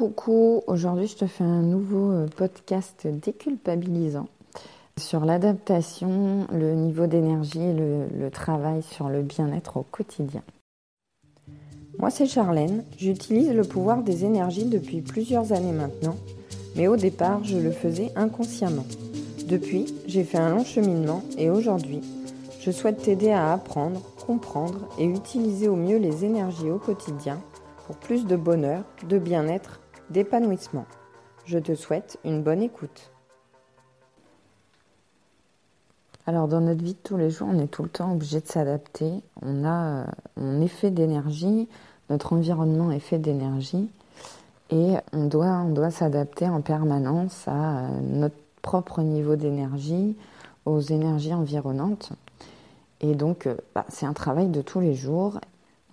Coucou, aujourd'hui je te fais un nouveau euh, podcast déculpabilisant sur l'adaptation, le niveau d'énergie, le, le travail sur le bien-être au quotidien. Moi c'est Charlène, j'utilise le pouvoir des énergies depuis plusieurs années maintenant, mais au départ je le faisais inconsciemment. Depuis, j'ai fait un long cheminement et aujourd'hui, je souhaite t'aider à apprendre, comprendre et utiliser au mieux les énergies au quotidien pour plus de bonheur, de bien-être, d'épanouissement. Je te souhaite une bonne écoute. Alors dans notre vie de tous les jours, on est tout le temps obligé de s'adapter. On a un effet d'énergie, notre environnement est fait d'énergie et on doit, s'adapter en permanence à notre propre niveau d'énergie, aux énergies environnantes. Et donc, bah, c'est un travail de tous les jours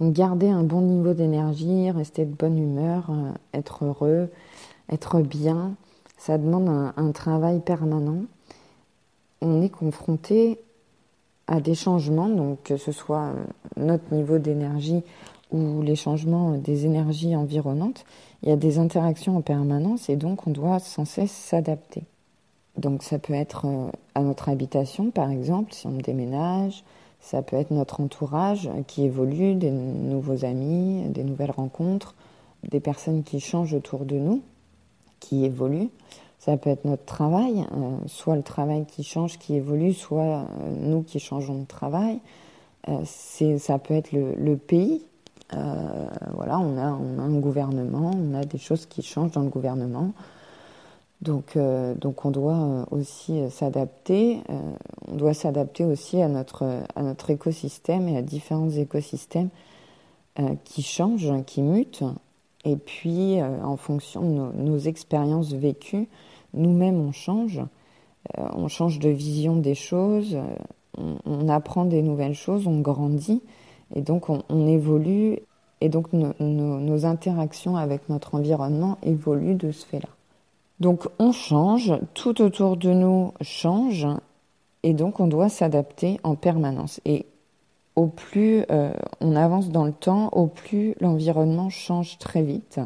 garder un bon niveau d'énergie, rester de bonne humeur, euh, être heureux, être bien, ça demande un, travail permanent. On est confronté à des changements, donc que ce soit euh, notre niveau d'énergie ou les changements des énergies environnantes, il y a des interactions en permanence et donc on doit sans cesse s'adapter. Donc ça peut être euh, à notre habitation par exemple, si on déménage, ça peut être notre entourage qui évolue, des nouveaux amis, des nouvelles rencontres, des personnes qui changent autour de nous, qui évoluent. Ça peut être notre travail, euh, soit le travail qui change, qui évolue, soit euh, nous qui changeons de travail. Euh, ça peut être le, pays. voilà, on a, on a, un gouvernement, on a des choses qui changent dans le gouvernement. Donc, euh, donc on doit euh, aussi euh, s'adapter. on doit s'adapter aussi à notre, à notre écosystème et à différents écosystèmes qui changent, qui mutent. Et puis, en fonction de nos, expériences vécues, nous-mêmes, on change. on change de vision des choses. On, apprend des nouvelles choses, on grandit. Et donc, on, évolue. Et donc, nos interactions avec notre environnement évoluent de ce fait-là. Donc on change, tout autour de nous change, et donc on doit s'adapter en permanence. Et au plus euh, on avance dans le temps, au plus l'environnement change très vite.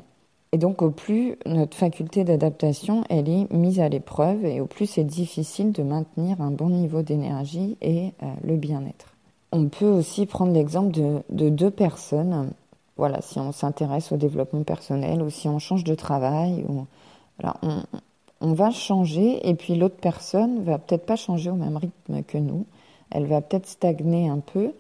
Et donc au plus notre faculté d'adaptation, elle est mise à l'épreuve, et au plus c'est difficile de maintenir un bon niveau d'énergie et euh, le bien-être. On peut aussi prendre l'exemple de, de deux personnes. Voilà, si on s'intéresse au développement personnel ou si on change de travail ou on, va changer et puis l'autre personne va peut-être pas changer au même rythme que nous. Elle va peut-être stagner un peu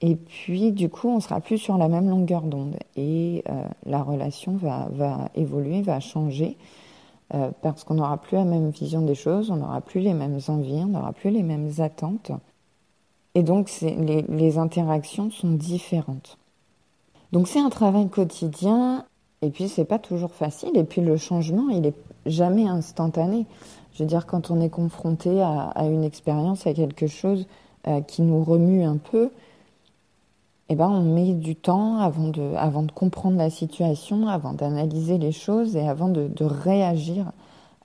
et puis du coup on sera plus sur la même longueur d'onde et euh, la relation va, évoluer, va changer euh, parce qu'on n'aura plus la même vision des choses, on n'aura plus les mêmes envies, on n'aura plus les mêmes attentes. Et donc les interactions sont différentes. Donc c'est un travail quotidien et puis, c'est pas toujours facile. Et puis, le changement, il est jamais instantané. Je veux dire, quand on est confronté à, une expérience, à quelque chose euh, qui nous remue un peu, eh ben, on met du temps avant de, comprendre la situation, avant d'analyser les choses et avant de, réagir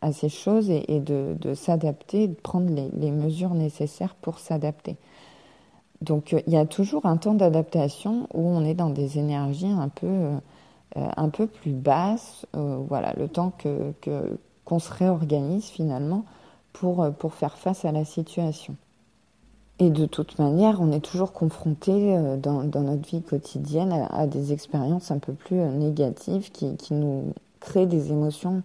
à ces choses et, de, s'adapter, de prendre les, mesures nécessaires pour s'adapter. Donc, il y a toujours un temps d'adaptation où on est dans des énergies un peu. Euh, un peu plus basse, euh, voilà, le temps que, qu'on se réorganise finalement pour, euh, pour faire face à la situation. Et de toute manière, on est toujours confronté dans, notre vie quotidienne à, des expériences un peu plus négatives qui, nous créent des émotions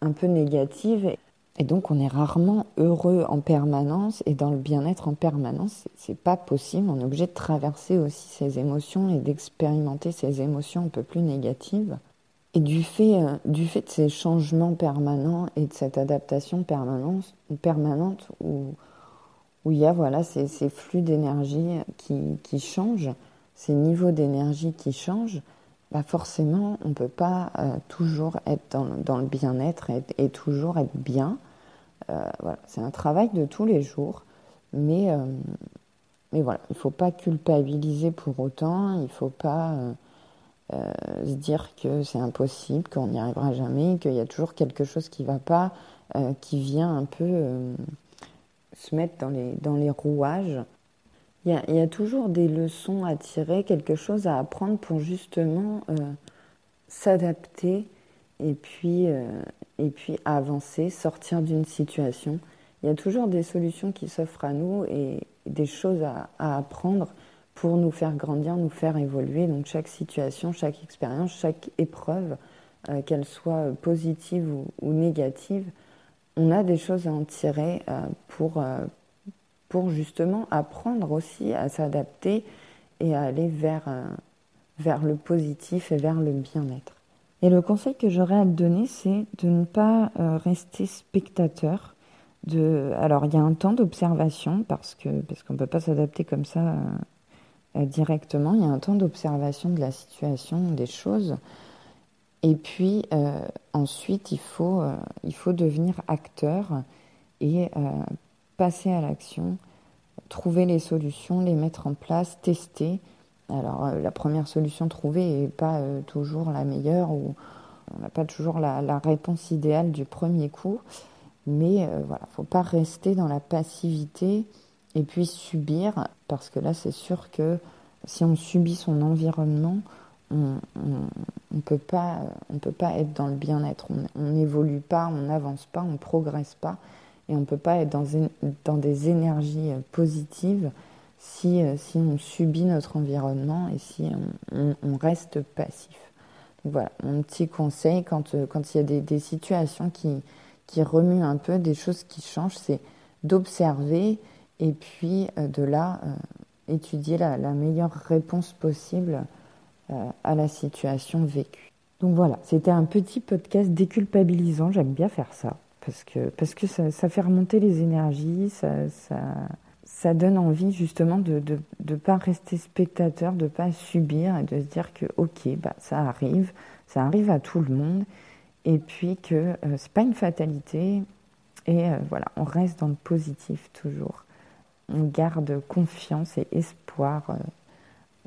un peu négatives. Et donc, on est rarement heureux en permanence et dans le bien-être en permanence. C'est pas possible. On est obligé de traverser aussi ces émotions et d'expérimenter ces émotions un peu plus négatives. Et du fait, euh, du fait de ces changements permanents et de cette adaptation permanente, permanente où, où il y a voilà, ces, ces flux d'énergie qui, qui, changent, ces niveaux d'énergie qui changent, bah forcément, on ne peut pas euh, toujours être dans, dans le bien-être et, et, toujours être bien. Euh, c'est un travail de tous les jours, mais, euh, mais voilà, il ne faut pas culpabiliser pour autant, il ne faut pas euh, se dire que c'est impossible, qu'on n'y arrivera jamais, qu'il y a toujours quelque chose qui ne va pas, qui vient un peu se mettre dans les, dans les rouages. Il y, a, toujours des leçons à tirer, quelque chose à apprendre pour justement s'adapter et puis, et puis avancer, sortir d'une situation. Il y a toujours des solutions qui s'offrent à nous et des choses à, apprendre pour nous faire grandir, nous faire évoluer. Donc chaque situation, chaque expérience, chaque épreuve, qu'elle soit positive ou, négative, on a des choses à en tirer pour, pour justement apprendre aussi à s'adapter et à aller vers, euh, vers le positif et vers le bien-être. Et le conseil que j'aurais à te donner, c'est de ne pas euh, rester spectateur. De... Alors, il y a un temps d'observation, parce qu'on parce ne peut pas s'adapter comme ça euh, directement. Il y a un temps d'observation de la situation, des choses. Et puis, ensuite, il faut, il faut devenir acteur et passer à l'action, trouver les solutions, les mettre en place, tester. Alors euh, la première solution trouvée n'est pas euh, toujours la meilleure ou on n'a pas toujours la, réponse idéale du premier coup. Mais euh, voilà, faut pas rester dans la passivité et puis subir, parce que là c'est sûr que si on subit son environnement, on ne peut, pas, peut pas être dans le bien-être. On n'évolue pas, on n'avance pas, on ne progresse pas. Et on ne peut pas être dans, des énergies positives si, euh, si on subit notre environnement et si on, reste passif. Donc voilà, mon petit conseil quand, euh, quand il y a des, des, situations qui, qui remuent un peu, des choses qui changent, c'est d'observer et puis de là étudier la, meilleure réponse possible à la situation vécue. Donc voilà, c'était un petit podcast déculpabilisant, j'aime bien faire ça parce que, parce que ça, fait remonter les énergies, ça, donne envie justement de ne de, pas rester spectateur, de ne pas subir et de se dire que ok, bah, ça arrive, ça arrive à tout le monde, et puis que euh, ce n'est pas une fatalité, et euh, voilà, on reste dans le positif toujours. On garde confiance et espoir euh,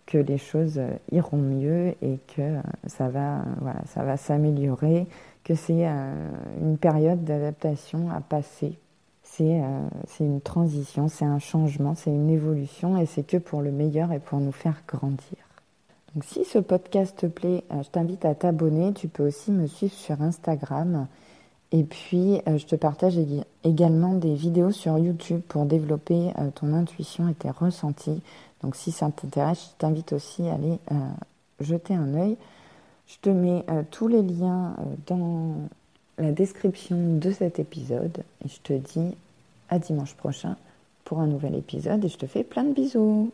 que les choses iront mieux et que ça va, voilà, ça va s'améliorer que c'est euh, une période d'adaptation à passer. Euh, c'est une transition, c'est un changement, c'est une évolution et c'est que pour le meilleur et pour nous faire grandir. Donc si ce podcast te plaît, euh, je t'invite à t'abonner. Tu peux aussi me suivre sur Instagram. Et puis, je te partage également des vidéos sur YouTube pour développer ton intuition et tes ressentis. Donc si ça t'intéresse, je t'invite aussi à aller jeter un œil. Je te mets euh, tous les liens euh, dans la description de cet épisode et je te dis à dimanche prochain pour un nouvel épisode et je te fais plein de bisous.